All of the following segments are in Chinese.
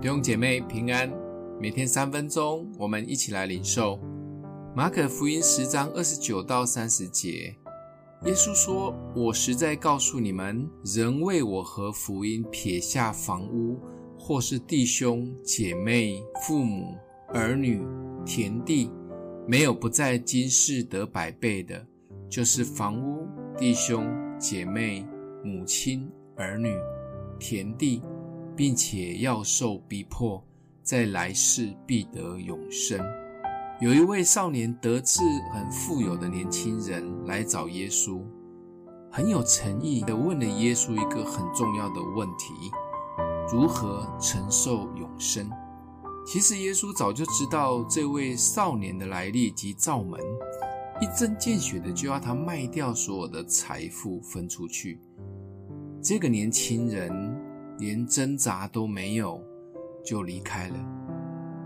弟兄姐妹平安，每天三分钟，我们一起来领受马可福音十章二十九到三十节。耶稣说：“我实在告诉你们，人为我和福音撇下房屋，或是弟兄姐妹、父母、儿女、田地，没有不在今世得百倍的，就是房屋、弟兄姐妹、母亲、儿女、田地。”并且要受逼迫，在来世必得永生。有一位少年得志、很富有的年轻人来找耶稣，很有诚意地问了耶稣一个很重要的问题：如何承受永生？其实耶稣早就知道这位少年的来历及造门，一针见血的就要他卖掉所有的财富分出去。这个年轻人。连挣扎都没有，就离开了。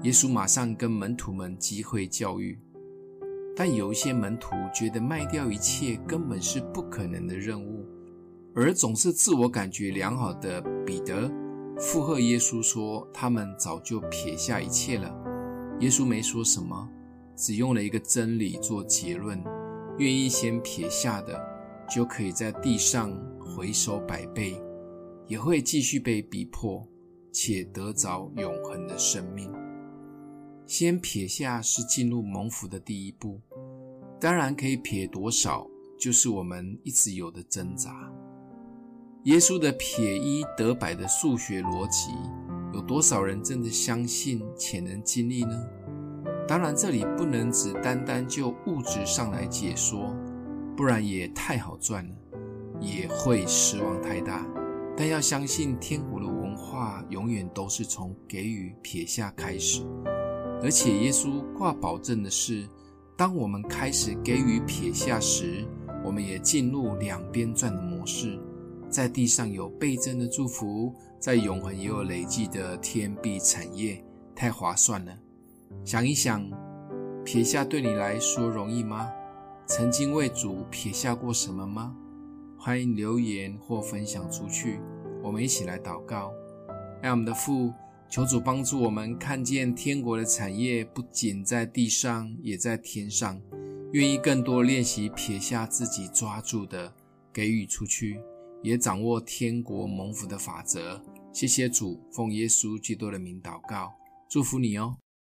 耶稣马上跟门徒们机会教育，但有一些门徒觉得卖掉一切根本是不可能的任务，而总是自我感觉良好的彼得附和耶稣说：“他们早就撇下一切了。”耶稣没说什么，只用了一个真理做结论：愿意先撇下的，就可以在地上回收百倍。也会继续被逼迫，且得着永恒的生命。先撇下是进入蒙福的第一步，当然可以撇多少，就是我们一直有的挣扎。耶稣的撇一得百的数学逻辑，有多少人真的相信且能经历呢？当然，这里不能只单单就物质上来解说，不然也太好赚了，也会失望太大。但要相信，天国的文化永远都是从给予撇下开始，而且耶稣挂保证的是，当我们开始给予撇下时，我们也进入两边赚的模式，在地上有倍增的祝福，在永恒也有累积的天币产业，太划算了。想一想，撇下对你来说容易吗？曾经为主撇下过什么吗？欢迎留言或分享出去，我们一起来祷告。爱我们的父，求主帮助我们看见天国的产业不仅在地上，也在天上。愿意更多练习撇下自己抓住的，给予出去，也掌握天国蒙福的法则。谢谢主，奉耶稣基督的名祷告，祝福你哦。